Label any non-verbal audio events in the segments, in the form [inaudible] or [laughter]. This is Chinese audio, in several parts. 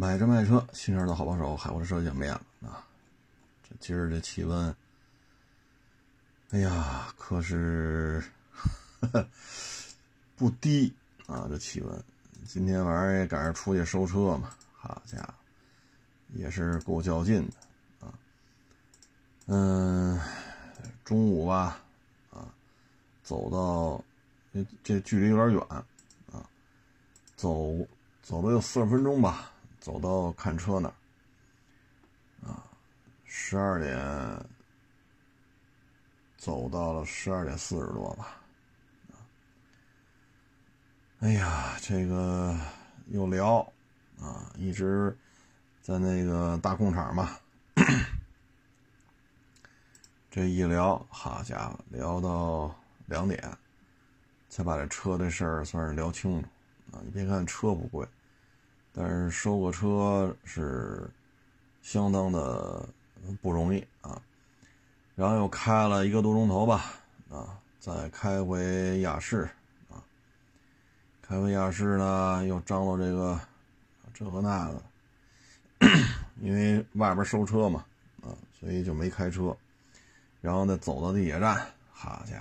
买车卖车，新车的好帮手，海沃车见面了啊！这今儿这气温，哎呀，可是不低啊！这气温，今天晚上也赶上出去收车嘛，好家伙，也是够较劲的啊！嗯，中午吧，啊，走到这这距离有点远啊，走走了有四十分钟吧。走到看车那儿，啊，十二点走到了十二点四十多吧，哎呀，这个又聊啊，一直在那个大工厂嘛，[clears throat] 这一聊，好家伙，聊到两点，才把这车的事儿算是聊清楚啊。你别看车不贵。但是收个车是相当的不容易啊，然后又开了一个多钟头吧，啊，再开回雅士，啊，开回雅士呢又张罗这个这个那个，[coughs] 因为外边收车嘛，啊，所以就没开车，然后呢走到地铁站，好家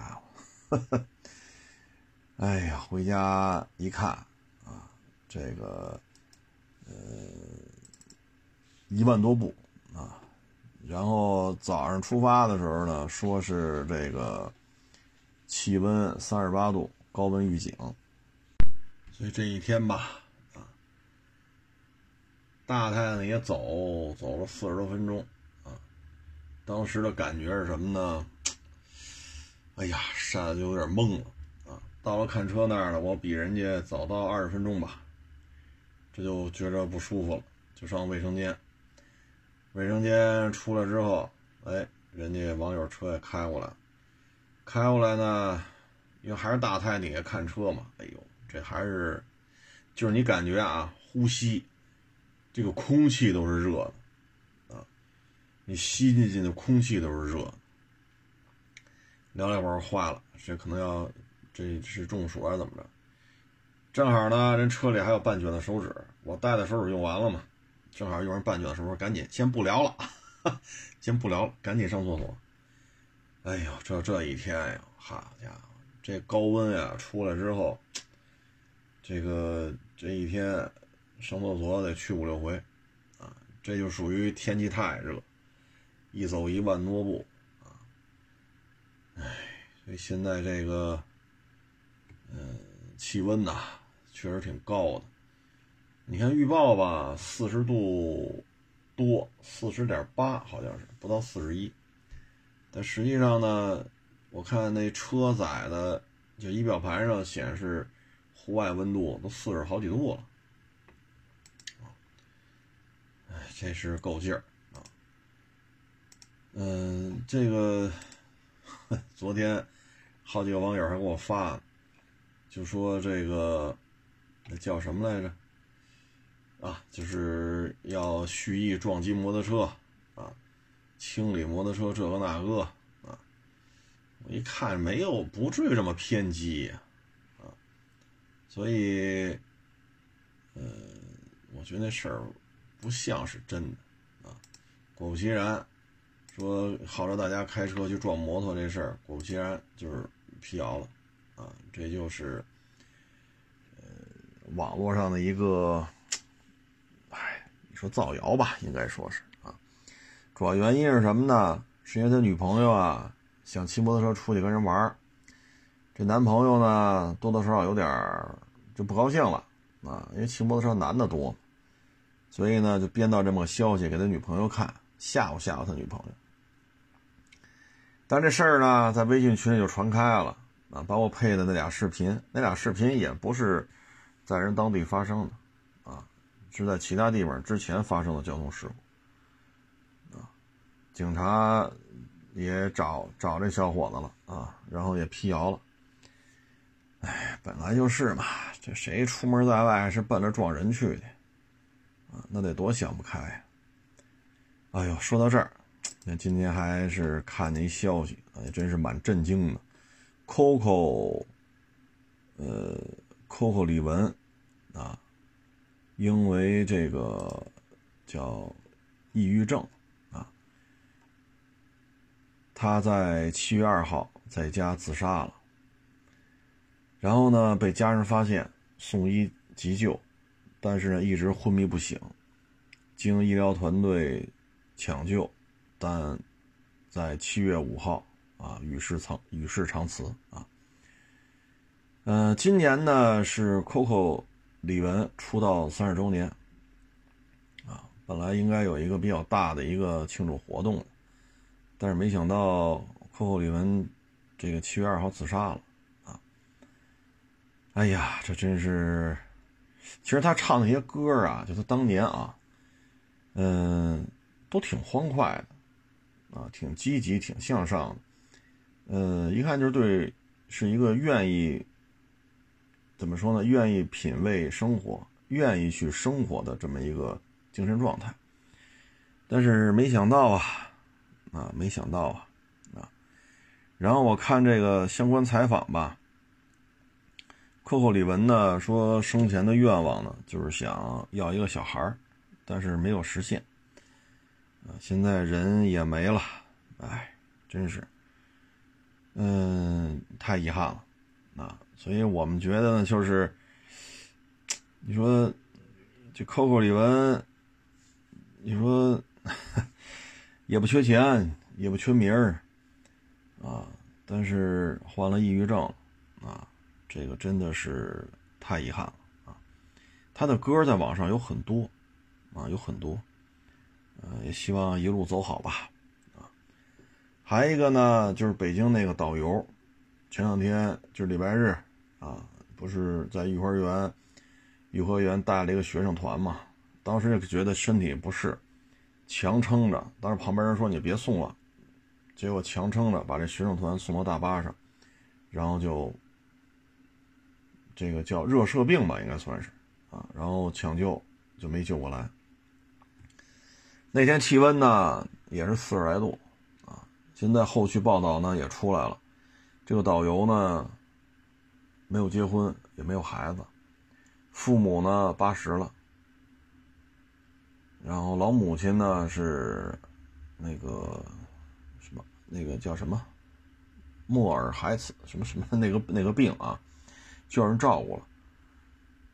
伙，[laughs] 哎呀，回家一看啊，这个。呃，一万多步啊，然后早上出发的时候呢，说是这个气温三十八度，高温预警，所以这一天吧，啊，大太阳也走走了四十多分钟啊，当时的感觉是什么呢？哎呀，晒的就有点懵了啊！到了看车那儿了，我比人家早到二十分钟吧。就觉着不舒服了，就上卫生间。卫生间出来之后，哎，人家网友车也开过来，开过来呢，因为还是大太阳底下看车嘛，哎呦，这还是，就是你感觉啊，呼吸，这个空气都是热的，啊，你吸进去的空气都是热的。聊聊会儿坏了，这可能要，这是中暑还是怎么着？正好呢，人车里还有半卷的手纸，我带的手纸用完了嘛，正好用完半卷的时候，赶紧先不聊了，[laughs] 先不聊了，赶紧上厕所。哎呦，这这一天呀，好家伙，这高温呀，出来之后，这个这一天上厕所得去五六回，啊，这就属于天气太热，一走一万多步，啊，哎，所以现在这个，嗯，气温呐。确实挺高的，你看预报吧，四十度多，四十点八好像是不到四十一，但实际上呢，我看那车载的就仪表盘上显示，户外温度都四十好几度了，哎，这是够劲儿啊。嗯，这个 [laughs] 昨天好几个网友还给我发，就说这个。那叫什么来着？啊，就是要蓄意撞击摩托车啊，清理摩托车这个那个啊。我一看没有，不至于这么偏激呀，啊，所以，呃，我觉得那事儿不像是真的啊。果不其然，说号召大家开车去撞摩托这事儿，果不其然就是辟谣了啊，这就是。网络上的一个，说造谣吧，应该说是啊。主要原因是什么呢？是因为他女朋友啊想骑摩托车出去跟人玩这男朋友呢多多少少有点就不高兴了啊，因为骑摩托车男的多，所以呢就编到这么个消息给他女朋友看，吓唬吓唬他女朋友。但这事儿呢在微信群里就传开了啊，包括配的那俩视频，那俩视频也不是。在人当地发生的，是在其他地方之前发生的交通事故，啊，警察也找找这小伙子了，啊，然后也辟谣了。哎，本来就是嘛，这谁出门在外是奔着撞人去的，啊，那得多想不开呀！哎呦，说到这儿，那今天还是看见一消息，哎，真是蛮震惊的，Coco，呃。Coco 李玟啊，因为这个叫抑郁症啊，他在七月二号在家自杀了，然后呢被家人发现送医急救，但是呢一直昏迷不醒，经医疗团队抢救，但在七月五号啊与世长与世长辞啊。嗯，今年呢是 Coco 李玟出道三十周年，啊，本来应该有一个比较大的一个庆祝活动，但是没想到 Coco 李玟这个七月二号自杀了，啊，哎呀，这真是，其实他唱那些歌啊，就他当年啊，嗯，都挺欢快的，啊，挺积极，挺向上的，嗯，一看就是对，是一个愿意。怎么说呢？愿意品味生活，愿意去生活的这么一个精神状态。但是没想到啊，啊，没想到啊，啊。然后我看这个相关采访吧，Coco 李玟呢说生前的愿望呢就是想要一个小孩但是没有实现。啊，现在人也没了，哎，真是，嗯，太遗憾了，啊。所以我们觉得呢，就是你说这 Coco 李玟，你说 [laughs] 也不缺钱，也不缺名儿啊，但是患了抑郁症啊，这个真的是太遗憾了啊。他的歌在网上有很多啊，有很多，呃，也希望一路走好吧啊。还一个呢，就是北京那个导游，前两天就是礼拜日。啊，不是在颐花园，颐和园带了一个学生团嘛？当时就觉得身体不适，强撑着。当时旁边人说你别送了，结果强撑着把这学生团送到大巴上，然后就这个叫热射病吧，应该算是啊，然后抢救就没救过来。那天气温呢也是四十来度啊，现在后续报道呢也出来了，这个导游呢。没有结婚，也没有孩子，父母呢八十了，然后老母亲呢是那个什么那个叫什么？莫尔海茨什么什么那个那个病啊，叫人照顾了，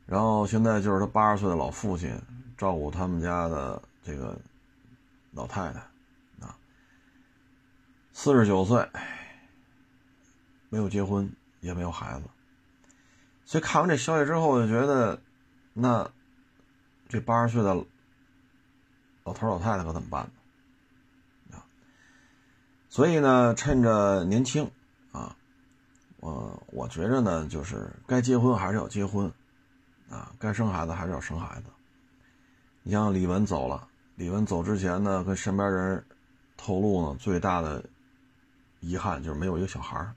然后现在就是他八十岁的老父亲照顾他们家的这个老太太啊，四十九岁，没有结婚，也没有孩子。所以看完这消息之后，我就觉得，那这八十岁的老头老太太可怎么办呢？啊，所以呢，趁着年轻啊，我我觉着呢，就是该结婚还是要结婚，啊，该生孩子还是要生孩子。你像李玟走了，李玟走之前呢，跟身边人透露呢，最大的遗憾就是没有一个小孩儿。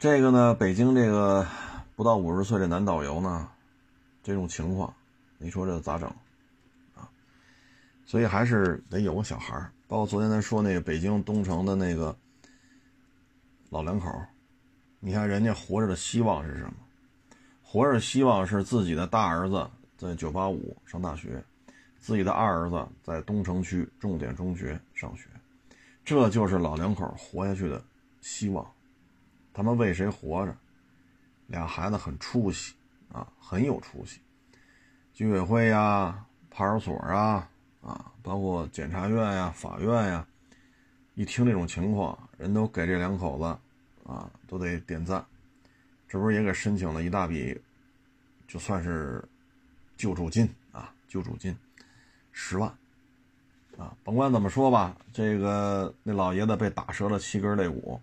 这个呢，北京这个不到五十岁的男导游呢，这种情况，你说这咋整啊？所以还是得有个小孩包括昨天咱说那个北京东城的那个老两口你看人家活着的希望是什么？活着希望是自己的大儿子在九八五上大学，自己的二儿子在东城区重点中学上学，这就是老两口活下去的希望。他们为谁活着？俩孩子很出息啊，很有出息。居委会呀、派出所啊、啊，包括检察院呀、法院呀，一听这种情况，人都给这两口子啊，都得点赞。这不是也给申请了一大笔，就算是救助金啊，救助金十万啊。甭管怎么说吧，这个那老爷子被打折了七根肋骨。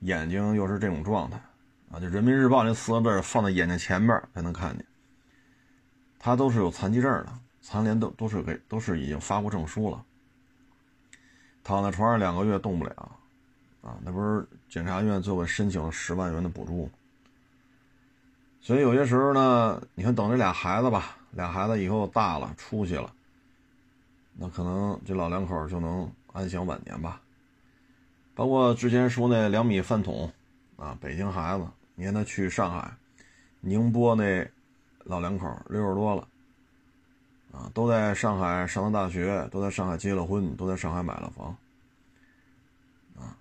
眼睛又是这种状态，啊，就《人民日报》那四个字放在眼睛前面才能看见。他都是有残疾证的，残联都都是给都是已经发过证书了。躺在床上两个月动不了，啊，那不是检察院最后申请了十万元的补助。所以有些时候呢，你看等这俩孩子吧，俩孩子以后大了出息了，那可能这老两口就能安享晚年吧。包括之前说那两米饭桶，啊，北京孩子，你看他去上海，宁波那老两口六十多了，啊，都在上海上了大学，都在上海结了婚，都在上海买了房，啊，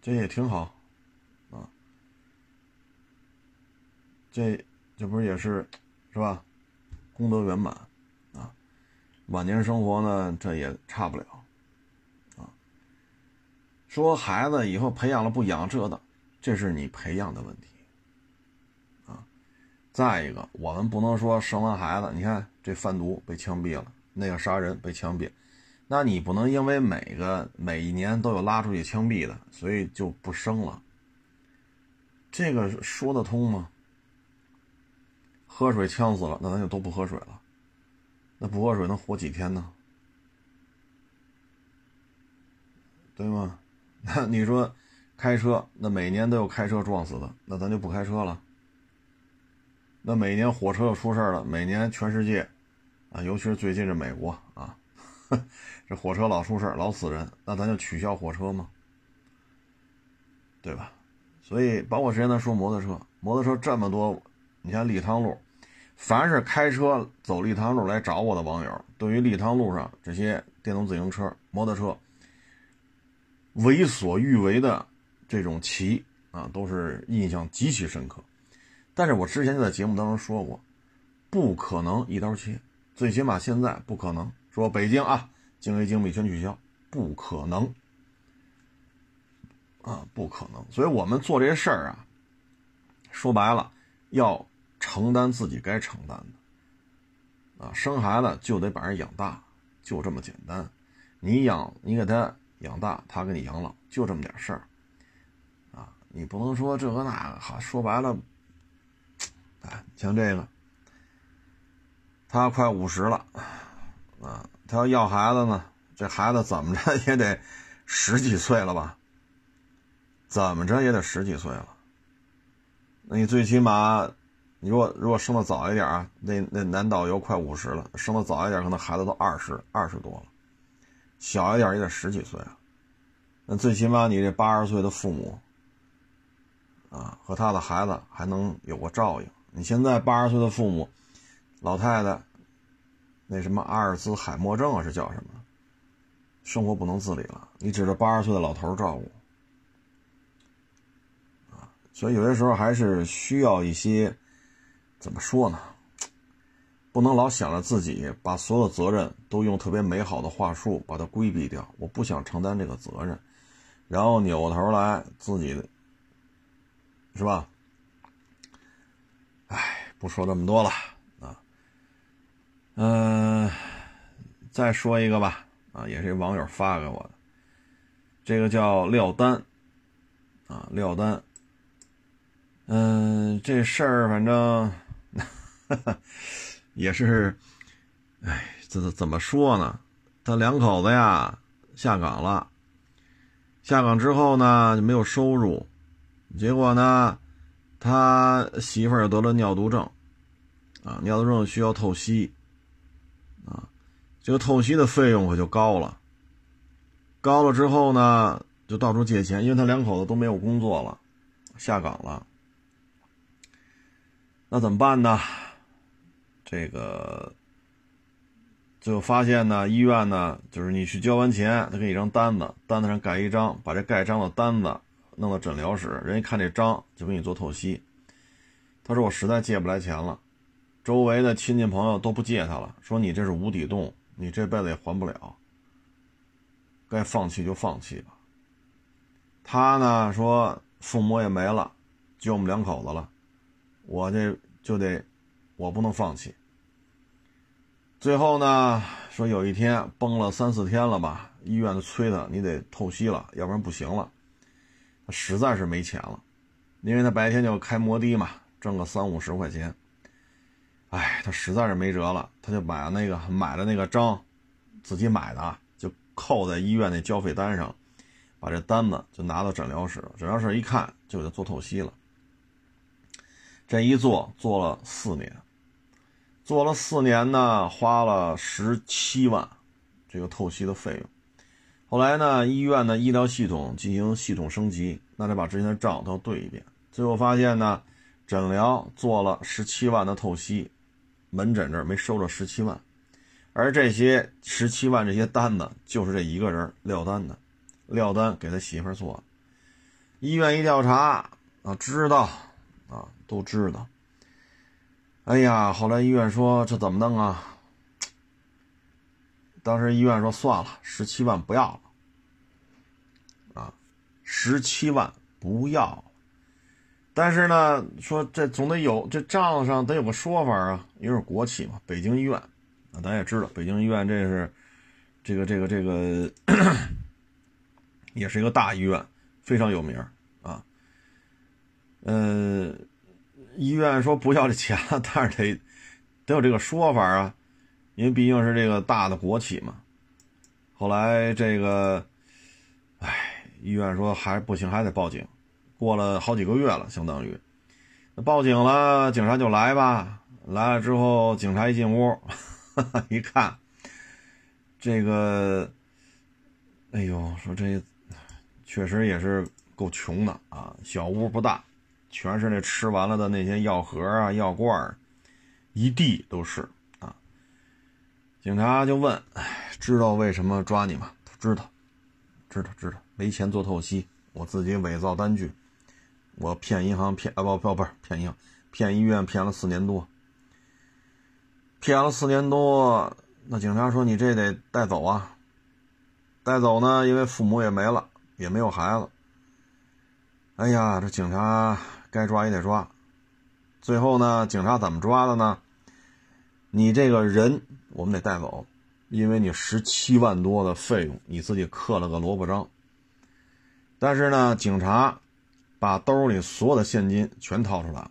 这也挺好，啊，这这不是也是，是吧？功德圆满，啊，晚年生活呢，这也差不了，说孩子以后培养了不养这的，这是你培养的问题啊。再一个，我们不能说生完孩子，你看这贩毒被枪毙了，那个杀人被枪毙，那你不能因为每个每一年都有拉出去枪毙的，所以就不生了。这个说得通吗？喝水呛死了，那咱就都不喝水了。那不喝水能活几天呢？对吗？那 [laughs] 你说开车，那每年都有开车撞死的，那咱就不开车了。那每年火车又出事了，每年全世界，啊，尤其是最近这美国啊，[laughs] 这火车老出事老死人，那咱就取消火车吗？对吧？所以包括之前咱说摩托车，摩托车这么多，你像立汤路，凡是开车走立汤路来找我的网友，对于立汤路上这些电动自行车、摩托车为所欲为的这种棋啊，都是印象极其深刻。但是我之前就在节目当中说过，不可能一刀切，最起码现在不可能说北京啊，京 A 京 B 全取消，不可能，啊，不可能。所以我们做这些事儿啊，说白了，要承担自己该承担的，啊，生孩子就得把人养大，就这么简单。你养，你给他养大，他给你养老，就这么点事儿，啊，你不能说这个那个，哈，说白了。哎，像这个，他快五十了，啊，他要要孩子呢，这孩子怎么着也得十几岁了吧？怎么着也得十几岁了。那你最起码，你如果如果生的早一点啊，那那男导游快五十了，生的早一点，可能孩子都二十二十多了，小一点也得十几岁啊。那最起码你这八十岁的父母，啊，和他的孩子还能有个照应。你现在八十岁的父母，老太太，那什么阿尔兹海默症啊，是叫什么？生活不能自理了，你指着八十岁的老头照顾啊？所以有些时候还是需要一些，怎么说呢？不能老想着自己把所有责任都用特别美好的话术把它规避掉。我不想承担这个责任，然后扭过头来自己，是吧？哎，不说这么多了啊，嗯，再说一个吧啊，也是网友发给我的，这个叫廖丹啊，廖丹，嗯，这事儿反正 [laughs] 也是，哎，这怎么说呢？他两口子呀下岗了，下岗之后呢就没有收入，结果呢。他媳妇儿得了尿毒症，啊，尿毒症需要透析，啊，这个透析的费用可就高了。高了之后呢，就到处借钱，因为他两口子都没有工作了，下岗了。那怎么办呢？这个最后发现呢，医院呢，就是你去交完钱，他给你一张单子，单子上盖一张，把这盖章的单子。弄到诊疗室，人一看这章就给你做透析。他说：“我实在借不来钱了，周围的亲戚朋友都不借他了，说你这是无底洞，你这辈子也还不了，该放弃就放弃吧。”他呢说：“父母也没了，就我们两口子了，我这就得，我不能放弃。”最后呢说有一天崩了三四天了吧，医院的催他，你得透析了，要不然不行了。他实在是没钱了，因为他白天就开摩的嘛，挣个三五十块钱。哎，他实在是没辙了，他就把那个买的那个章，自己买的，就扣在医院那交费单上，把这单子就拿到诊疗室，诊疗室一看就给他做透析了。这一做做了四年，做了四年呢，花了十七万，这个透析的费用。后来呢，医院的医疗系统进行系统升级，那得把之前的账都对一遍。最后发现呢，诊疗做了十七万的透析，门诊这儿没收着十七万，而这些十七万这些单子就是这一个人撂单的，撂单给他媳妇做。医院一调查啊，知道啊，都知道。哎呀，后来医院说这怎么弄啊？当时医院说算了，十七万不要了，啊，十七万不要。但是呢，说这总得有这账上得有个说法啊，因为是国企嘛，北京医院啊，咱也知道，北京医院这是这个这个这个也是一个大医院，非常有名啊。呃，医院说不要这钱了，但是得得有这个说法啊。因为毕竟是这个大的国企嘛，后来这个，哎，医院说还不行，还得报警。过了好几个月了，相当于，报警了，警察就来吧。来了之后，警察一进屋，[laughs] 一看，这个，哎呦，说这确实也是够穷的啊。小屋不大，全是那吃完了的那些药盒啊、药罐儿一地都是啊。警察就问：“哎，知道为什么抓你吗？”他知道，知道，知道，没钱做透析，我自己伪造单据，我骗银行骗啊不不不是骗银行，骗医院骗了四年多，骗了四年多。那警察说：“你这得带走啊，带走呢，因为父母也没了，也没有孩子。”哎呀，这警察该抓也得抓。最后呢，警察怎么抓的呢？你这个人。我们得带走，因为你十七万多的费用，你自己刻了个萝卜章。但是呢，警察把兜里所有的现金全掏出来了，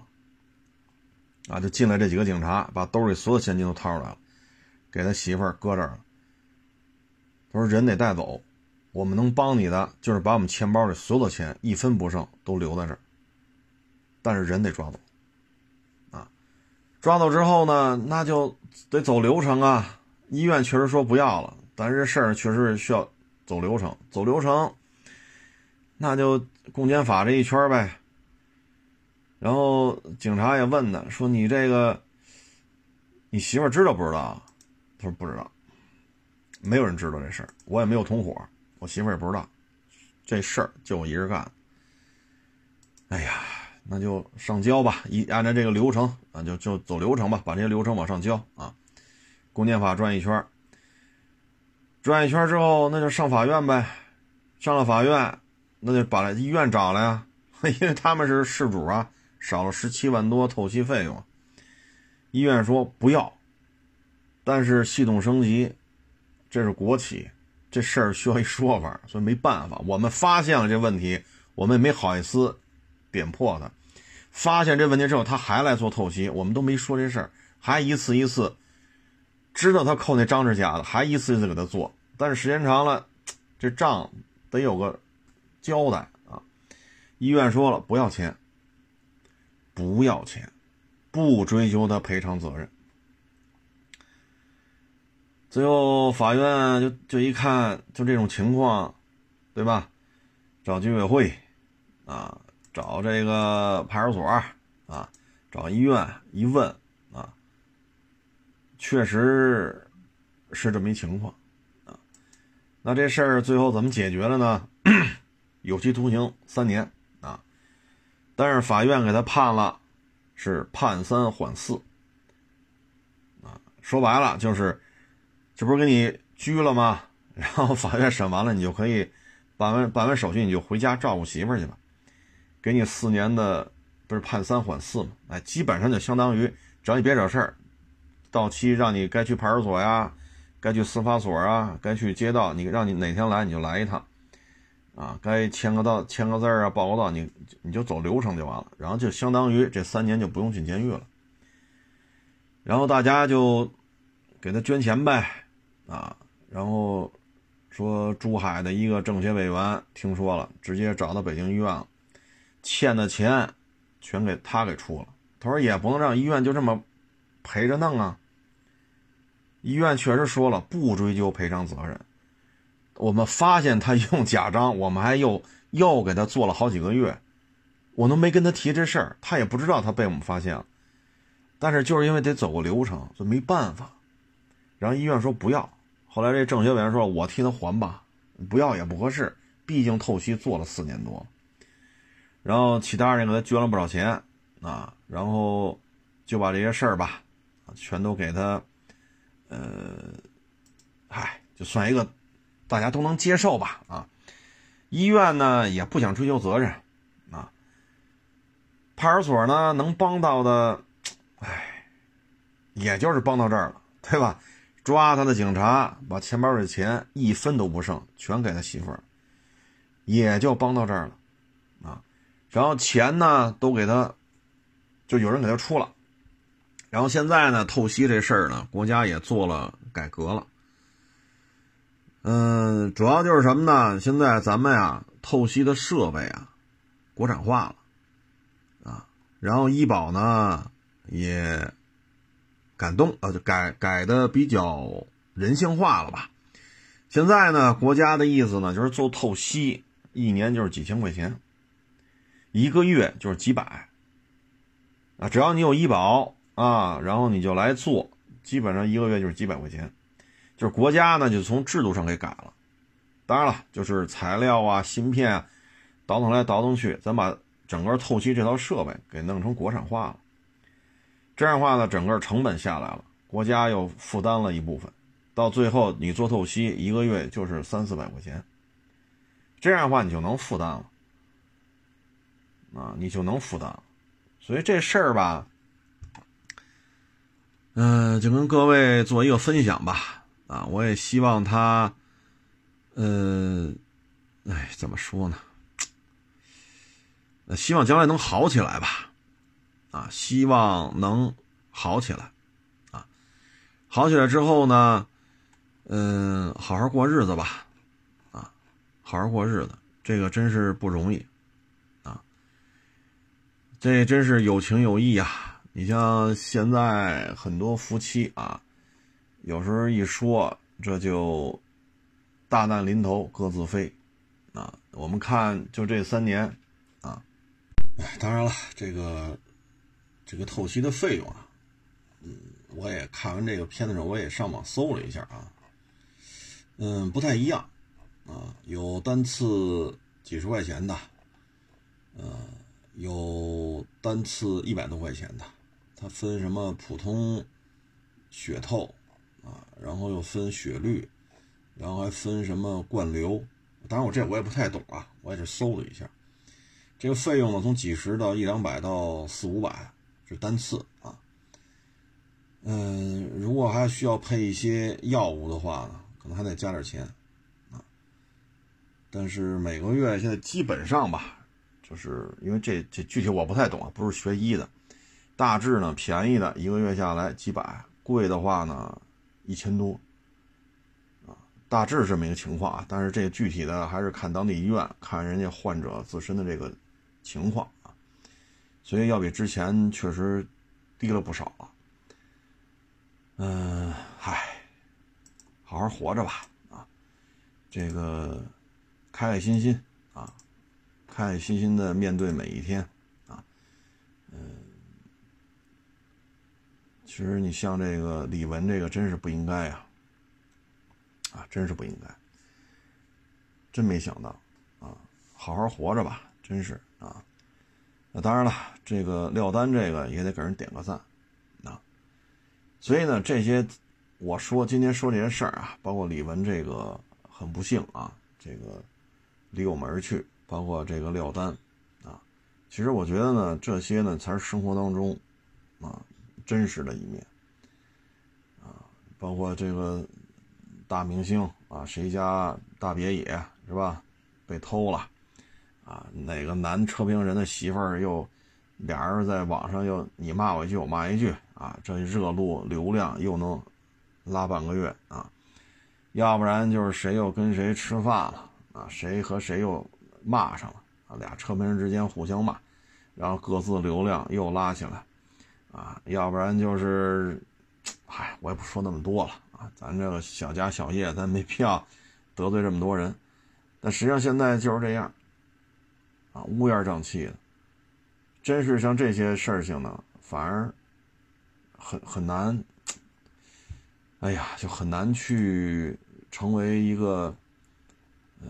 啊，就进来这几个警察，把兜里所有现金都掏出来了，给他媳妇儿搁这儿了。他说：“人得带走，我们能帮你的就是把我们钱包里所有的钱一分不剩都留在这儿，但是人得抓走。”啊抓走之后呢，那就得走流程啊。医院确实说不要了，但是这事儿确实需要走流程。走流程，那就公检法这一圈呗。然后警察也问他，说：“你这个，你媳妇知道不知道？”他说：“不知道，没有人知道这事儿，我也没有同伙，我媳妇也不知道，这事儿就我一人干。”哎呀。那就上交吧，一按照这个流程啊，就就走流程吧，把这些流程往上交啊。公检法转一圈，转一圈之后，那就上法院呗。上了法院，那就把医院找来呀，[laughs] 因为他们是事主啊，少了十七万多透析费用。医院说不要，但是系统升级，这是国企，这事儿需要一说法，所以没办法。我们发现了这问题，我们也没好意思。点破他，发现这问题之后，他还来做透析，我们都没说这事儿，还一次一次知道他扣那章是假的，还一次一次给他做。但是时间长了，这账得有个交代啊。医院说了不要钱，不要钱，不追究他赔偿责任。最后法院就就一看，就这种情况，对吧？找居委会啊。找这个派出所啊，找医院一问啊，确实是这么一情况啊。那这事儿最后怎么解决了呢？有期徒刑三年啊，但是法院给他判了是判三缓四啊。说白了就是，这不是给你拘了吗？然后法院审完了，你就可以办完办完手续，你就回家照顾媳妇去吧。给你四年的，不是判三缓四嘛？哎，基本上就相当于，只要你别惹事儿，到期让你该去派出所呀，该去司法所啊，该去街道，你让你哪天来你就来一趟，啊，该签个到签个字啊，报个到，你你就走流程就完了，然后就相当于这三年就不用进监狱了。然后大家就给他捐钱呗，啊，然后说珠海的一个政协委员听说了，直接找到北京医院了。欠的钱全给他给出了，他说也不能让医院就这么陪着弄啊。医院确实说了不追究赔偿责任，我们发现他用假章，我们还又又给他做了好几个月，我都没跟他提这事儿，他也不知道他被我们发现了。但是就是因为得走个流程，就没办法。然后医院说不要，后来这政协委员说：“我替他还吧，不要也不合适，毕竟透析做了四年多。”然后其他人给他捐了不少钱啊，然后就把这些事儿吧，全都给他，呃，嗨，就算一个大家都能接受吧啊。医院呢也不想追究责任啊，派出所呢能帮到的，哎，也就是帮到这儿了，对吧？抓他的警察把钱包里的钱一分都不剩，全给他媳妇儿，也就帮到这儿了。然后钱呢都给他，就有人给他出了。然后现在呢，透析这事儿呢，国家也做了改革了。嗯，主要就是什么呢？现在咱们呀，透析的设备啊，国产化了啊。然后医保呢也改动，呃，改改的比较人性化了吧？现在呢，国家的意思呢，就是做透析，一年就是几千块钱。一个月就是几百，啊，只要你有医保啊，然后你就来做，基本上一个月就是几百块钱，就是国家呢就从制度上给改了，当然了，就是材料啊、芯片啊，倒腾来倒腾去，咱把整个透析这套设备给弄成国产化了，这样的话呢，整个成本下来了，国家又负担了一部分，到最后你做透析一个月就是三四百块钱，这样的话你就能负担了。啊，你就能负担，所以这事儿吧，嗯，就跟各位做一个分享吧。啊，我也希望他，呃，哎，怎么说呢？希望将来能好起来吧。啊，希望能好起来。啊，好起来之后呢，嗯，好好过日子吧。啊，好好过日子，这个真是不容易。这真是有情有义啊！你像现在很多夫妻啊，有时候一说这就大难临头各自飞啊。我们看就这三年啊，当然了，这个这个透析的费用啊，嗯，我也看完这个片子之后，我也上网搜了一下啊，嗯，不太一样啊，有单次几十块钱的，嗯。有单次一百多块钱的，它分什么普通血透啊，然后又分血滤，然后还分什么灌流。当然我这我也不太懂啊，我也是搜了一下，这个费用呢从几十到一两百到四五百是单次啊。嗯，如果还需要配一些药物的话呢，可能还得加点钱啊。但是每个月现在基本上吧。就是因为这这具体我不太懂啊，不是学医的。大致呢，便宜的一个月下来几百，贵的话呢一千多，啊，大致这么一个情况啊。但是这具体的还是看当地医院，看人家患者自身的这个情况啊。所以要比之前确实低了不少啊。嗯，嗨，好好活着吧啊，这个开开心心啊。开开心心的面对每一天，啊，嗯，其实你像这个李文，这个真是不应该呀，啊，真是不应该，真没想到，啊，好好活着吧，真是啊，那当然了，这个廖丹这个也得给人点个赞，啊，所以呢，这些我说今天说这些事儿啊，包括李文这个很不幸啊，这个离我们而去。包括这个廖丹，啊，其实我觉得呢，这些呢才是生活当中，啊，真实的一面，啊，包括这个大明星啊，谁家大别野是吧，被偷了，啊，哪个男车评人的媳妇儿又，俩人在网上又你骂我一句我骂一句，啊，这热度流量又能拉半个月啊，要不然就是谁又跟谁吃饭了，啊，谁和谁又。骂上了啊，俩车门之间互相骂，然后各自流量又拉起来，啊，要不然就是，嗨，我也不说那么多了啊，咱这个小家小业，咱没必要得罪这么多人。但实际上现在就是这样，啊，乌烟瘴气的，真是像这些事情呢，反而很很难。哎呀，就很难去成为一个，嗯，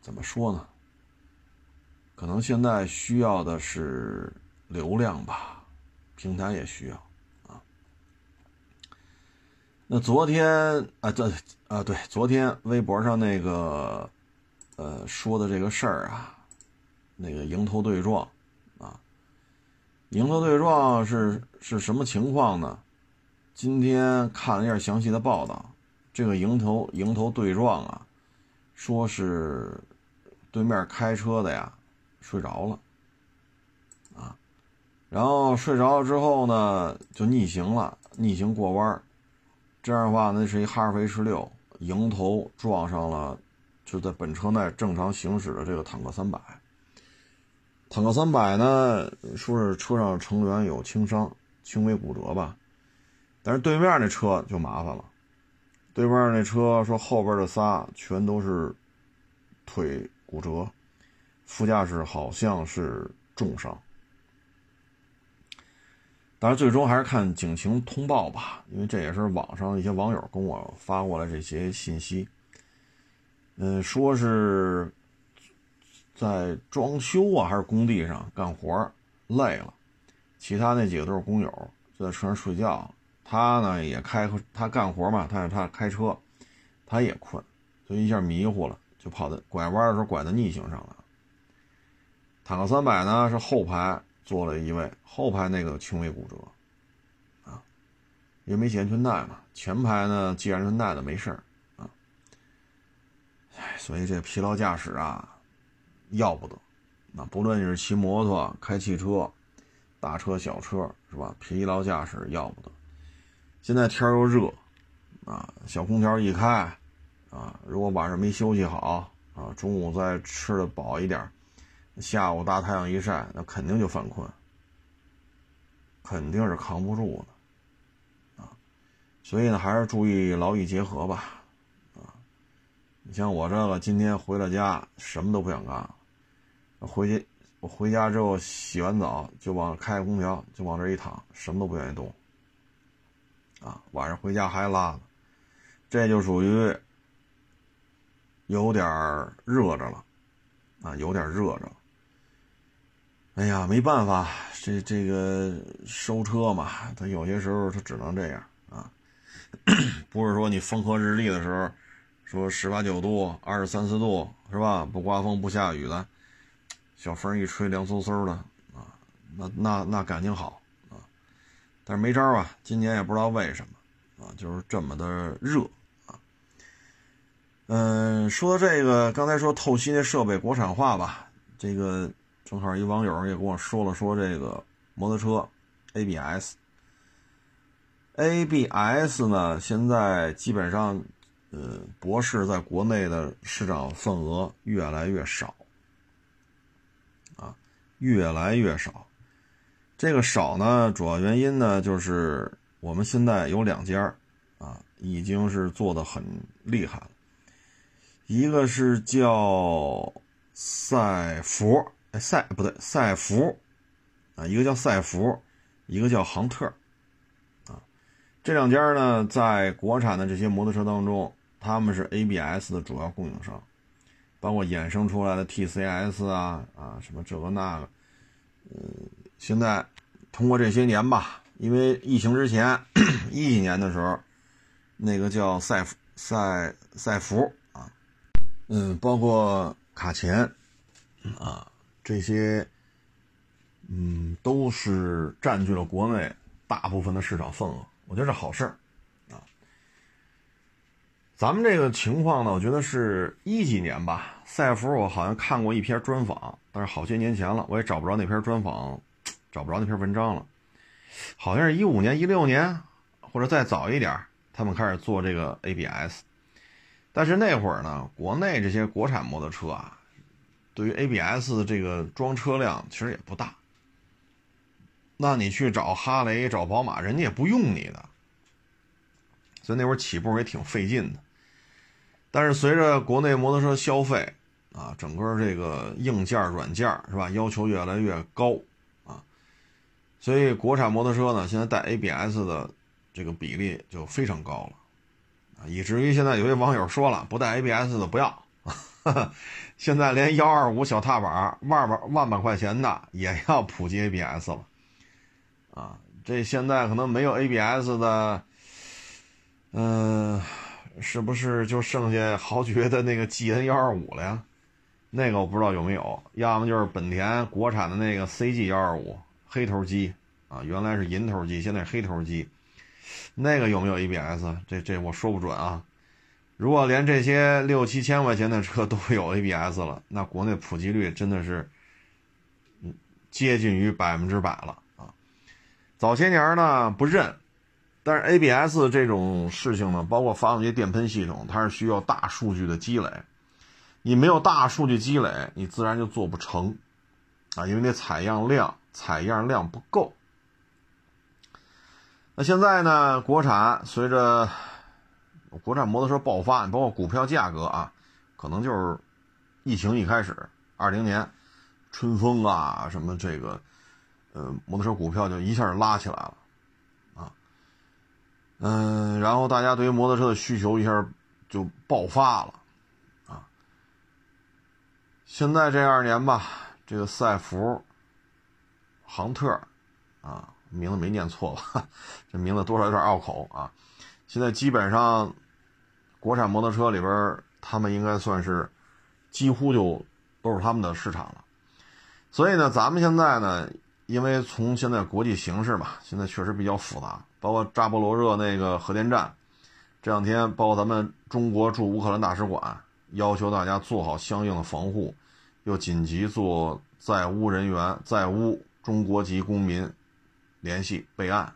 怎么说呢？可能现在需要的是流量吧，平台也需要啊。那昨天啊，对啊，对，昨天微博上那个呃说的这个事儿啊，那个迎头对撞啊，迎头对撞是是什么情况呢？今天看了一下详细的报道，这个迎头迎头对撞啊，说是对面开车的呀睡着了，啊，然后睡着了之后呢就逆行了，逆行过弯这样的话那是一哈弗 H 六迎头撞上了，就在本车内正常行驶的这个坦克三百，坦克三百呢说是车上成员有轻伤，轻微骨折吧。但是对面那车就麻烦了，对面那车说后边的仨全都是腿骨折，副驾驶好像是重伤。当然，最终还是看警情通报吧，因为这也是网上一些网友跟我发过来这些信息。嗯，说是在装修啊还是工地上干活累了，其他那几个都是工友，就在车上睡觉。他呢也开，他干活嘛，他是他开车，他也困，所以一下迷糊了，就跑到拐弯的时候拐到逆行上了。坦克三百呢是后排坐了一位，后排那个轻微骨折，啊，因为没系安全带嘛。前排呢系安全带的没事儿，啊，哎，所以这疲劳驾驶啊，要不得，那不论你是骑摩托、开汽车、大车、小车，是吧？疲劳驾驶要不得。现在天又热，啊，小空调一开，啊，如果晚上没休息好，啊，中午再吃的饱一点，下午大太阳一晒，那肯定就犯困，肯定是扛不住的，啊，所以呢，还是注意劳逸结合吧，啊，你像我这个今天回了家，什么都不想干，回去我回家之后洗完澡就往开空调就往这一躺，什么都不愿意动。啊，晚上回家还拉，这就属于有点热着了，啊，有点热着。哎呀，没办法，这这个收车嘛，他有些时候他只能这样啊，[clears throat] 不是说你风和日丽的时候，说十八九度、二十三四度是吧？不刮风不下雨的，小风一吹凉飕飕的啊，那那那感情好啊。但是没招啊，今年也不知道为什么，啊，就是这么的热啊。嗯，说这个，刚才说透析那设备国产化吧，这个正好一网友也跟我说了，说这个摩托车 ABS，ABS 呢现在基本上，呃，博士在国内的市场份额越来越少，啊，越来越少。这个少呢，主要原因呢，就是我们现在有两家啊，已经是做的很厉害了。一个是叫赛佛，赛不对，赛弗啊，一个叫赛弗，一个叫航特啊。这两家呢，在国产的这些摩托车当中，他们是 ABS 的主要供应商，包括衍生出来的 TCS 啊啊，什么这个那个，嗯。现在通过这些年吧，因为疫情之前一几年的时候，那个叫赛赛赛福啊，嗯，包括卡钳啊这些，嗯，都是占据了国内大部分的市场份额。我觉得是好事儿啊。咱们这个情况呢，我觉得是一几年吧。赛福我好像看过一篇专访，但是好些年前了，我也找不着那篇专访。找不着那篇文章了，好像是一五年、一六年，或者再早一点，他们开始做这个 ABS。但是那会儿呢，国内这些国产摩托车啊，对于 ABS 的这个装车量其实也不大。那你去找哈雷、找宝马，人家也不用你的，所以那会儿起步也挺费劲的。但是随着国内摩托车消费啊，整个这个硬件、软件是吧，要求越来越高啊。所以国产摩托车呢，现在带 ABS 的这个比例就非常高了啊，以至于现在有些网友说了，不带 ABS 的不要。[laughs] 现在连幺二五小踏板万把万把块钱的也要普及 ABS 了啊！这现在可能没有 ABS 的，嗯，是不是就剩下豪爵的那个 GN 幺二五了呀？那个我不知道有没有，要么就是本田国产的那个 CG 幺二五黑头机啊，原来是银头机，现在是黑头机，那个有没有 ABS？这这我说不准啊。如果连这些六七千块钱的车都有 ABS 了，那国内普及率真的是，嗯，接近于百分之百了啊！早些年呢不认，但是 ABS 这种事情呢，包括发动机电喷系统，它是需要大数据的积累。你没有大数据积累，你自然就做不成啊，因为那采样量采样量不够。那现在呢，国产随着国产摩托车爆发，包括股票价格啊，可能就是疫情一开始，二零年春风啊什么这个，呃，摩托车股票就一下拉起来了，啊，嗯，然后大家对于摩托车的需求一下就爆发了，啊，现在这二年吧，这个赛弗、杭特，啊，名字没念错吧？[laughs] 这名字多少有点拗口啊，现在基本上。国产摩托车里边，他们应该算是几乎就都是他们的市场了。所以呢，咱们现在呢，因为从现在国际形势吧，现在确实比较复杂，包括扎波罗热那个核电站，这两天包括咱们中国驻乌克兰大使馆要求大家做好相应的防护，又紧急做在乌人员、在乌中国籍公民联系备案。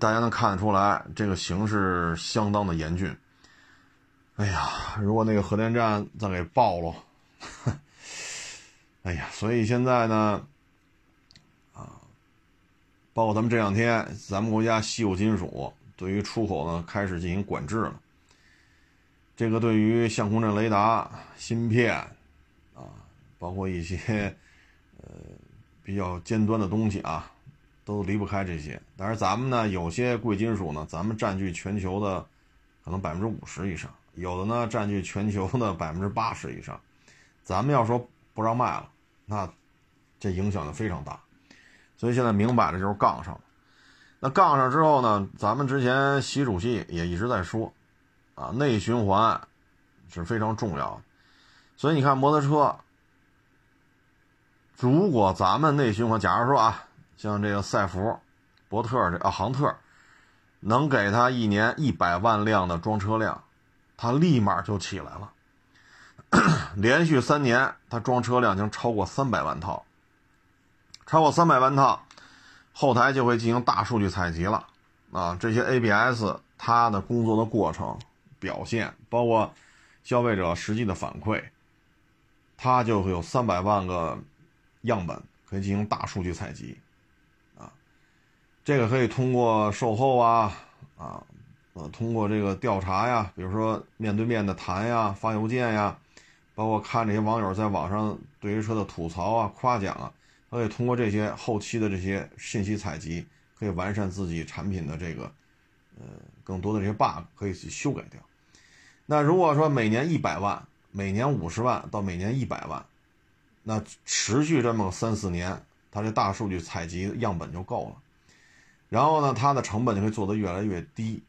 大家能看得出来，这个形势相当的严峻。哎呀，如果那个核电站再给爆了，[laughs] 哎呀，所以现在呢，啊，包括咱们这两天，咱们国家稀有金属对于出口呢开始进行管制了。这个对于相控阵雷达、芯片啊，包括一些呃比较尖端的东西啊。都离不开这些，但是咱们呢，有些贵金属呢，咱们占据全球的可能百分之五十以上，有的呢占据全球的百分之八十以上。咱们要说不让卖了，那这影响就非常大。所以现在明摆着就是杠上了。那杠上之后呢，咱们之前习主席也一直在说，啊，内循环是非常重要的。所以你看摩托车，如果咱们内循环，假如说啊。像这个赛弗、博特这啊，杭特，能给他一年一百万辆的装车量，他立马就起来了。[clears throat] 连续三年，他装车量将超过三百万套，超过三百万套，后台就会进行大数据采集了。啊，这些 ABS 它的工作的过程、表现，包括消费者实际的反馈，它就会有三百万个样本可以进行大数据采集。这个可以通过售后啊，啊，呃，通过这个调查呀，比如说面对面的谈呀，发邮件呀，包括看这些网友在网上对于车的吐槽啊、夸奖啊，可以通过这些后期的这些信息采集，可以完善自己产品的这个，呃，更多的这些 bug 可以去修改掉。那如果说每年一百万，每年五十万到每年一百万，那持续这么三四年，它这大数据采集样本就够了。然后呢，它的成本就会做得越来越低，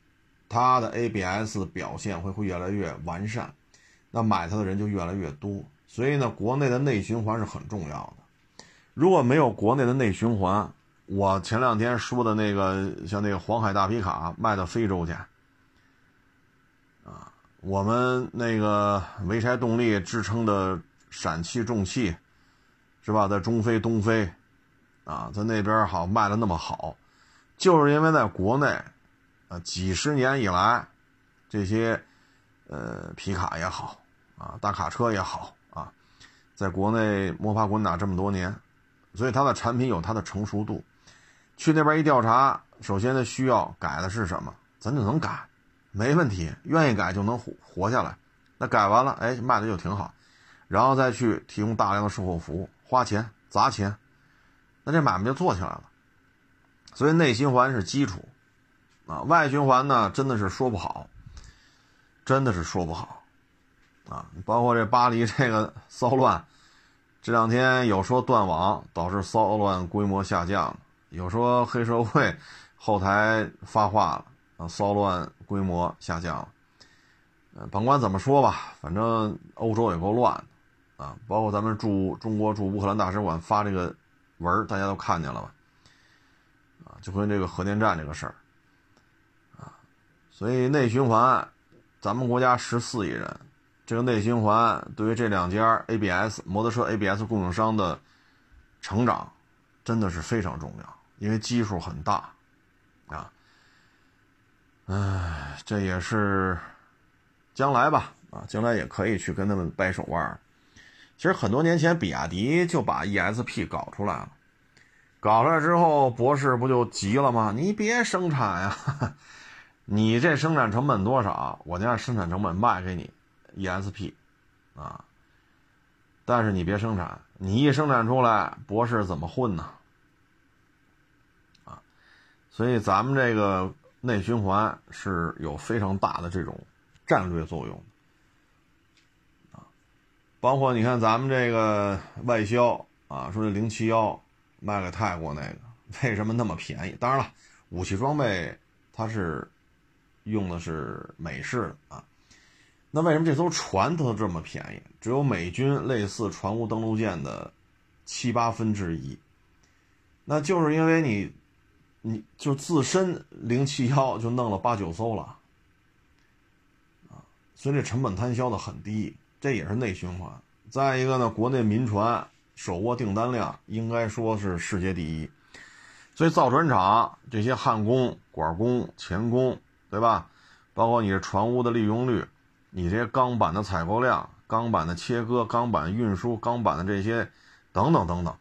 它的 ABS 表现会会越来越完善，那买它的人就越来越多。所以呢，国内的内循环是很重要的。如果没有国内的内循环，我前两天说的那个像那个黄海大皮卡卖到非洲去，啊，我们那个潍柴动力支撑的陕汽重汽，是吧，在中非、东非，啊，在那边好卖的那么好。就是因为在国内，啊，几十年以来，这些，呃，皮卡也好，啊，大卡车也好，啊，在国内摸爬滚打这么多年，所以它的产品有它的成熟度。去那边一调查，首先它需要改的是什么，咱就能改，没问题，愿意改就能活活下来。那改完了，哎，卖的就挺好，然后再去提供大量的售后服务，花钱砸钱，那这买卖就做起来了。所以内循环是基础，啊，外循环呢真的是说不好，真的是说不好，啊，包括这巴黎这个骚乱，这两天有说断网导致骚乱规模下降，有说黑社会 [laughs] 后台发话了，啊，骚乱规模下降了。呃，甭管怎么说吧，反正欧洲也够乱的，啊，包括咱们驻中国驻乌克兰大使馆发这个文大家都看见了吧？就跟这个核电站这个事儿，啊，所以内循环，咱们国家十四亿人，这个内循环对于这两家 ABS 摩托车 ABS 供应商的成长，真的是非常重要，因为基数很大，啊，唉，这也是。将来吧，啊，将来也可以去跟他们掰手腕。其实很多年前，比亚迪就把 ESP 搞出来了，搞出来之后，博士不就急了吗？你别生产呀，[laughs] 你这生产成本多少？我家生产成本卖给你 ESP，啊，但是你别生产，你一生产出来，博士怎么混呢？啊，所以咱们这个内循环是有非常大的这种。战略作用啊，包括你看咱们这个外销啊，说这零七幺卖给泰国那个，为什么那么便宜？当然了，武器装备它是用的是美式的啊，那为什么这艘船它都这么便宜？只有美军类似船坞登陆舰的七八分之一，那就是因为你，你就自身零七幺就弄了八九艘了啊。所以这成本摊销的很低，这也是内循环。再一个呢，国内民船手握订单量应该说是世界第一，所以造船厂这些焊工、管工、钳工，对吧？包括你这船坞的利用率，你这些钢板的采购量、钢板的切割、钢板运输、钢板的这些等等等等，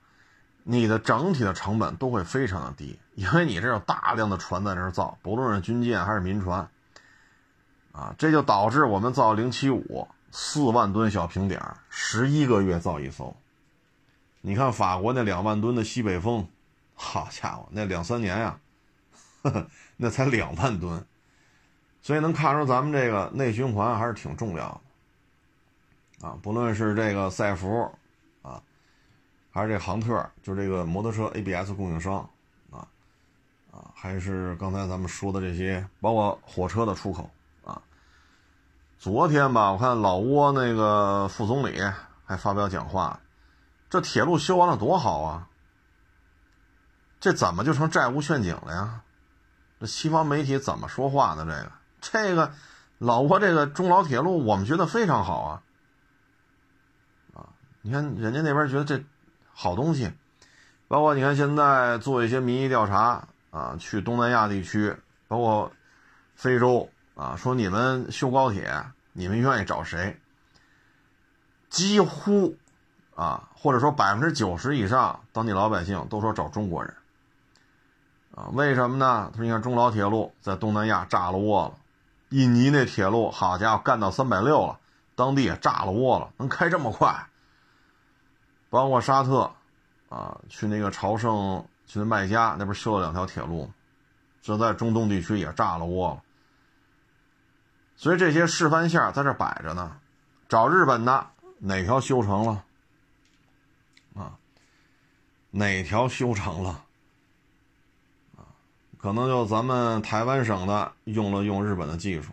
你的整体的成本都会非常的低，因为你这有大量的船在这造，不论是军舰还是民船。啊，这就导致我们造零七五四万吨小平点，十一个月造一艘。你看法国那两万吨的西北风，好家伙，那两三年呀，那才两万吨。所以能看出咱们这个内循环还是挺重要的。啊，不论是这个赛弗，啊，还是这航特，就这个摩托车 ABS 供应商，啊，啊，还是刚才咱们说的这些，包括火车的出口啊。昨天吧，我看老挝那个副总理还发表讲话，这铁路修完了多好啊！这怎么就成债务陷阱了呀？这西方媒体怎么说话呢？这个这个老挝这个中老铁路，我们觉得非常好啊！啊，你看人家那边觉得这好东西，包括你看现在做一些民意调查啊，去东南亚地区，包括非洲。啊，说你们修高铁，你们愿意找谁？几乎，啊，或者说百分之九十以上当地老百姓都说找中国人。啊，为什么呢？他说你看中老铁路在东南亚炸了窝了，印尼那铁路好家伙干到三百六了，当地也炸了窝了，能开这么快？包括沙特，啊，去那个朝圣去那麦加那边修了两条铁路，这在中东地区也炸了窝了。所以这些示范线在这摆着呢，找日本的哪条修成了？哪条修成了？可能就咱们台湾省的用了用日本的技术，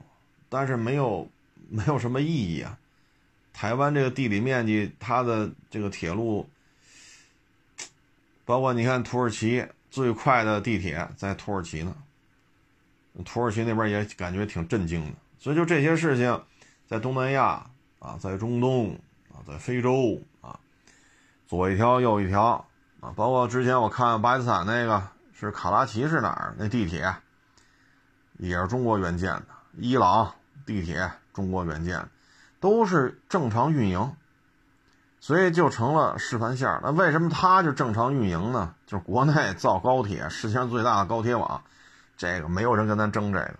但是没有 [laughs] 没有什么意义啊。台湾这个地理面积，它的这个铁路，[tsk] 包括你看土耳其最快的地铁在土耳其呢，土耳其那边也感觉挺震惊的。所以就这些事情，在东南亚啊，在中东啊，在非洲啊，左一条右一条啊，包括之前我看巴基斯坦那个是卡拉奇是哪儿那地铁，也是中国援建的。伊朗地铁中国援建，都是正常运营，所以就成了示范线。那为什么它就正常运营呢？就是国内造高铁，世界上最大的高铁网，这个没有人跟咱争这个。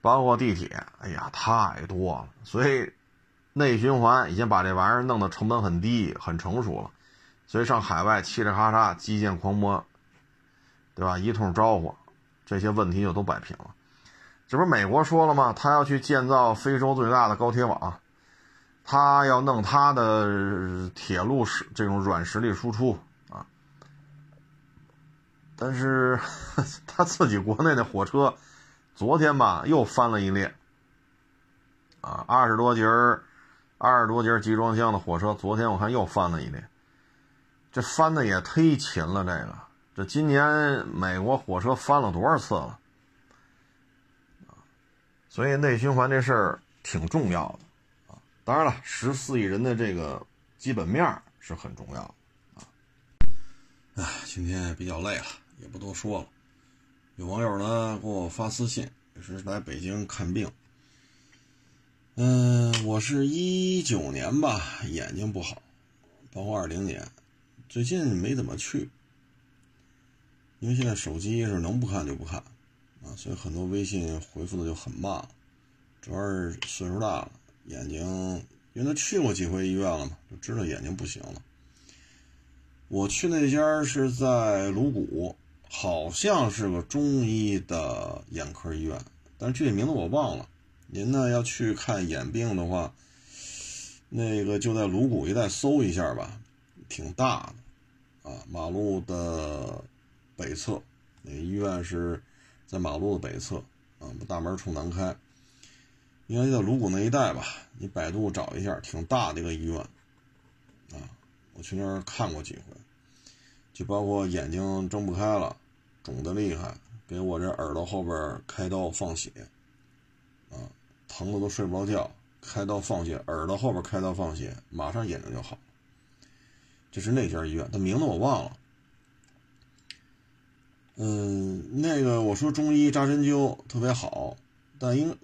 包括地铁，哎呀，太多了，所以内循环已经把这玩意儿弄得成本很低、很成熟了。所以上海外嘁哩喀喳基建狂魔，对吧？一通招呼，这些问题就都摆平了。这不是美国说了吗？他要去建造非洲最大的高铁网，他要弄他的铁路实这种软实力输出啊。但是 [laughs] 他自己国内的火车，昨天吧又翻了一列，啊，二十多节儿。二十多节集装箱的火车，昨天我看又翻了一列，这翻的也忒勤了。这个，这今年美国火车翻了多少次了？所以内循环这事儿挺重要的啊。当然了，十四亿人的这个基本面是很重要的啊。哎，今天比较累了，也不多说了。有网友呢给我发私信，也是来北京看病。嗯，我是一九年吧，眼睛不好，包括二零年，最近没怎么去，因为现在手机是能不看就不看，啊，所以很多微信回复的就很慢，主要是岁数大了，眼睛，因为他去过几回医院了嘛，就知道眼睛不行了。我去那家是在鲁谷，好像是个中医的眼科医院，但是具体名字我忘了。您呢要去看眼病的话，那个就在鲁谷一带搜一下吧，挺大的，啊，马路的北侧，那医院是在马路的北侧，啊，大门冲南开，应该在鲁谷那一带吧，你百度找一下，挺大的一个医院，啊，我去那儿看过几回，就包括眼睛睁不开了，肿得厉害，给我这耳朵后边开刀放血，啊。疼的都睡不着觉，开刀放血，耳朵后边开刀放血，马上眼睛就好。这是那家医院，他名字我忘了。嗯，那个我说中医扎针灸特别好，但应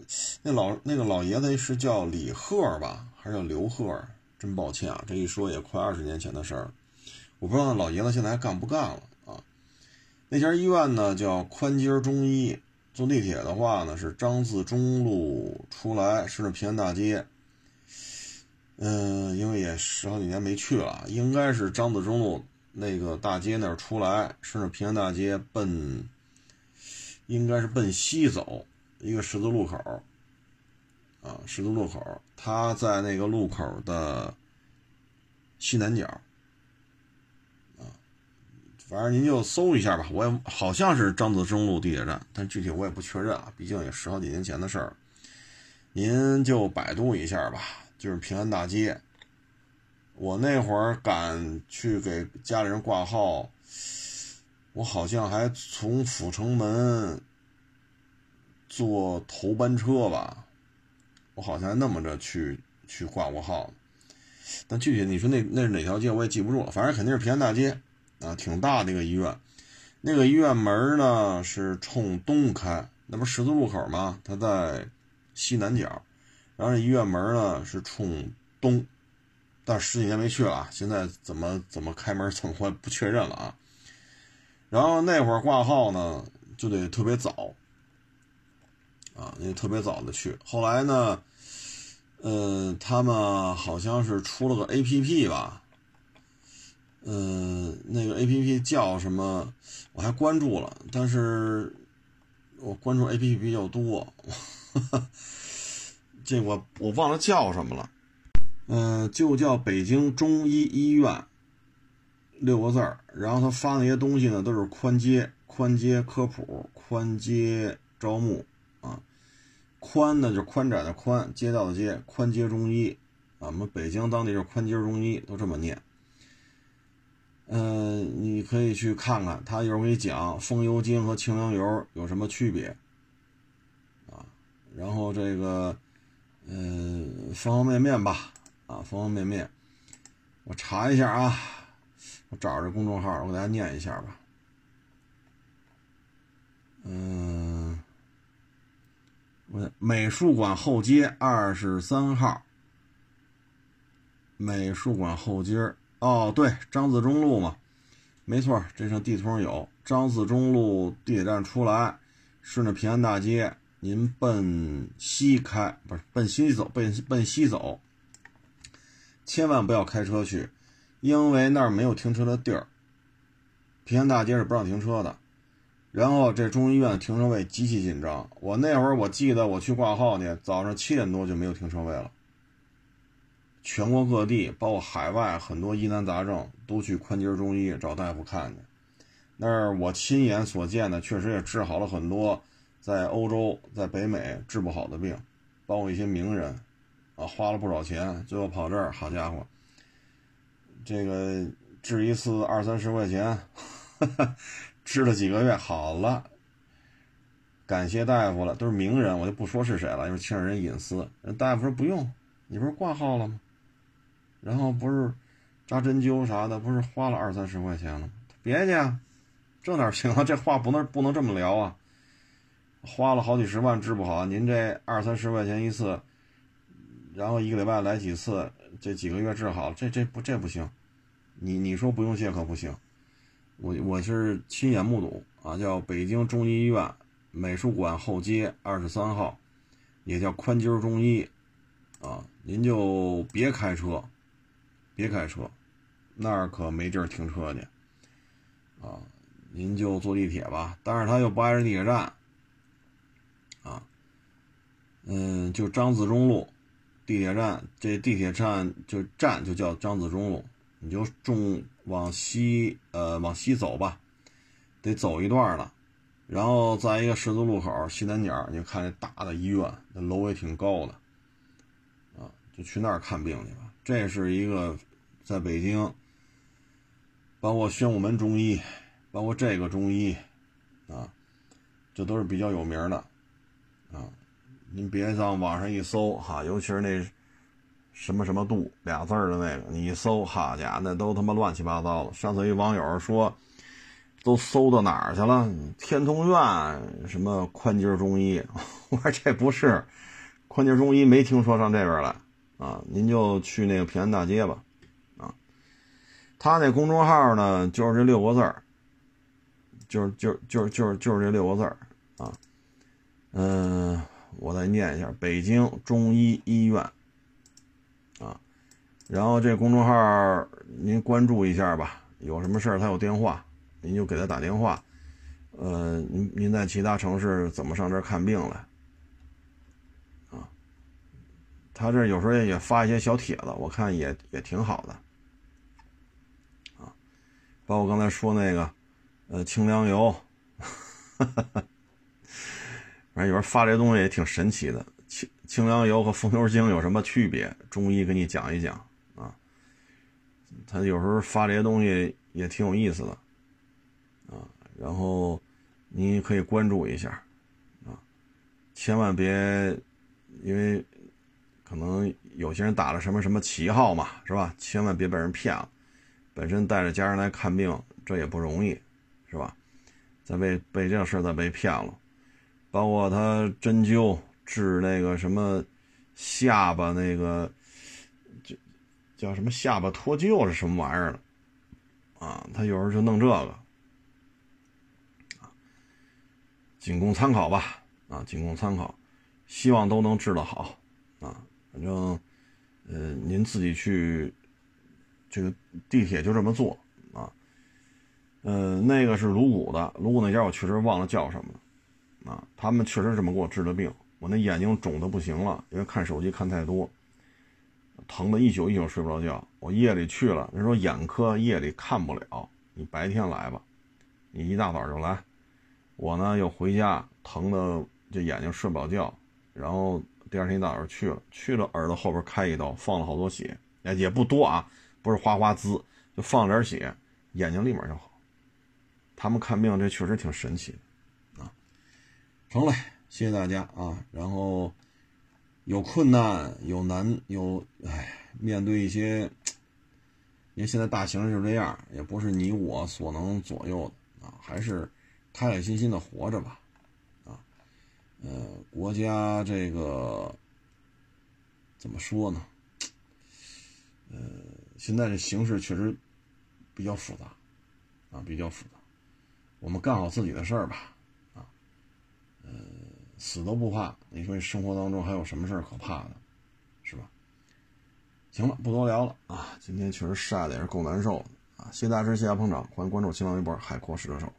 那老那个老爷子是叫李贺吧，还是叫刘贺？真抱歉啊，这一说也快二十年前的事儿，我不知道那老爷子现在还干不干了啊。那家医院呢叫宽街中医。坐地铁的话呢，是张自忠路出来，顺着平安大街。嗯，因为也十好几年没去了，应该是张自忠路那个大街那儿出来，顺着平安大街奔，应该是奔西走，一个十字路口。啊，十字路口，他在那个路口的西南角啊。反正您就搜一下吧，我也好像是张自忠路地铁站，但具体我也不确认啊，毕竟也十好几年前的事儿。您就百度一下吧，就是平安大街。我那会儿赶去给家里人挂号，我好像还从阜成门坐头班车吧，我好像还那么着去去挂过号。但具体你说那那是哪条街，我也记不住了，反正肯定是平安大街。啊，挺大的一个医院，那个医院门呢是冲东开，那不十字路口吗？它在西南角，然后这医院门呢是冲东，但十几年没去了，现在怎么怎么开门怎么不确认了啊。然后那会儿挂号呢就得特别早，啊，那特别早的去。后来呢，嗯，他们好像是出了个 APP 吧。嗯，那个 A P P 叫什么？我还关注了，但是我关注 A P P 比较多，这我我忘了叫什么了。嗯，就叫北京中医医院六个字儿。然后他发那些东西呢，都是宽街宽街科普、宽街招募啊。宽呢就是宽窄的宽，街道的街，宽街中医啊。我们北京当地是宽街中医，都这么念。嗯，你可以去看看，他一会儿给你讲风油精和清凉油有什么区别啊。然后这个，嗯，方方面面吧，啊，方方面面，我查一下啊，我找着公众号，我给大家念一下吧。嗯，我美术馆后街二十三号，美术馆后街。哦，对，张自忠路嘛，没错，这上地图上有张自忠路地铁站出来，顺着平安大街，您奔西开，不是奔西走，奔奔西走，千万不要开车去，因为那儿没有停车的地儿，平安大街是不让停车的。然后这中医院停车位极其紧张，我那会儿我记得我去挂号去，早上七点多就没有停车位了。全国各地，包括海外，很多疑难杂症都去宽街中医找大夫看去。那儿我亲眼所见的，确实也治好了很多在欧洲、在北美治不好的病，包括一些名人，啊，花了不少钱，最后跑这儿，好家伙，这个治一次二三十块钱，[laughs] 治了几个月好了，感谢大夫了，都是名人，我就不说是谁了，因为牵扯人隐私。人大夫说不用，你不是挂号了吗？然后不是扎针灸啥的，不是花了二三十块钱了吗？别去，这哪行啊？这话不能不能这么聊啊！花了好几十万治不好，您这二三十块钱一次，然后一个礼拜来几次，这几个月治好，这这不这不行。你你说不用谢可不行。我我是亲眼目睹啊，叫北京中医医院美术馆后街二十三号，也叫宽街中医啊，您就别开车。别开车，那儿可没地儿停车去，啊，您就坐地铁吧。但是他又不挨着地铁站，嗯，就张自忠路地铁站，这地铁站就站就叫张自忠路，你就中往西，呃，往西走吧，得走一段了，然后在一个十字路口西南角，你就看那大的医院，那楼也挺高的，啊，就去那儿看病去吧。这是一个在北京，包括宣武门中医，包括这个中医，啊，这都是比较有名的，啊，您别上网上一搜哈，尤其是那什么什么度俩字儿的那个，你一搜，好家伙，那都他妈乱七八糟的。上次一网友说，都搜到哪儿去了？天通苑什么宽街中医？[laughs] 我说这不是宽街中医，没听说上这边来。啊，您就去那个平安大街吧，啊，他那公众号呢，就是这六个字儿，就是就就就是就是这六个字儿啊，嗯，我再念一下，北京中医医院，啊，然后这公众号您关注一下吧，有什么事儿他有电话，您就给他打电话，呃，您您在其他城市怎么上这看病来？他这有时候也发一些小帖子，我看也也挺好的，啊，包括刚才说那个，呃，清凉油，哈哈哈反正有时候发这东西也挺神奇的。清清凉油和风油精有什么区别？中医给你讲一讲啊。他有时候发这些东西也挺有意思的，啊，然后你可以关注一下，啊，千万别因为。可能有些人打了什么什么旗号嘛，是吧？千万别被人骗了。本身带着家人来看病，这也不容易，是吧？再被被这事再被骗了，包括他针灸治那个什么下巴那个，叫叫什么下巴脱臼是什么玩意儿的啊？他有时候就弄这个，仅供参考吧，啊，仅供参考，希望都能治得好啊。反正，呃，您自己去，这个地铁就这么坐啊。呃，那个是颅骨的，颅骨那家我确实忘了叫什么了啊。他们确实这么给我治的病，我那眼睛肿的不行了，因为看手机看太多，疼的一宿一宿睡不着觉。我夜里去了，人说眼科夜里看不了，你白天来吧，你一大早就来。我呢又回家，疼的这眼睛睡不着觉，然后。第二天一大早去了，去了耳朵后边开一刀，放了好多血，哎，也不多啊，不是哗哗滋，就放了点血，眼睛立马就好。他们看病这确实挺神奇的。成了，谢谢大家啊。然后有困难有难有，哎，面对一些，因为现在大形势就这样，也不是你我所能左右的啊，还是开开心心的活着吧。啊呃，国家这个怎么说呢？呃，现在这形势确实比较复杂啊，比较复杂。我们干好自己的事儿吧，呃，死都不怕。你说生活当中还有什么事可怕的，是吧？行了，不多聊了啊！今天确实晒的也是够难受的啊！谢谢大师，谢谢捧场，欢迎关注新浪微博“海阔试车手”。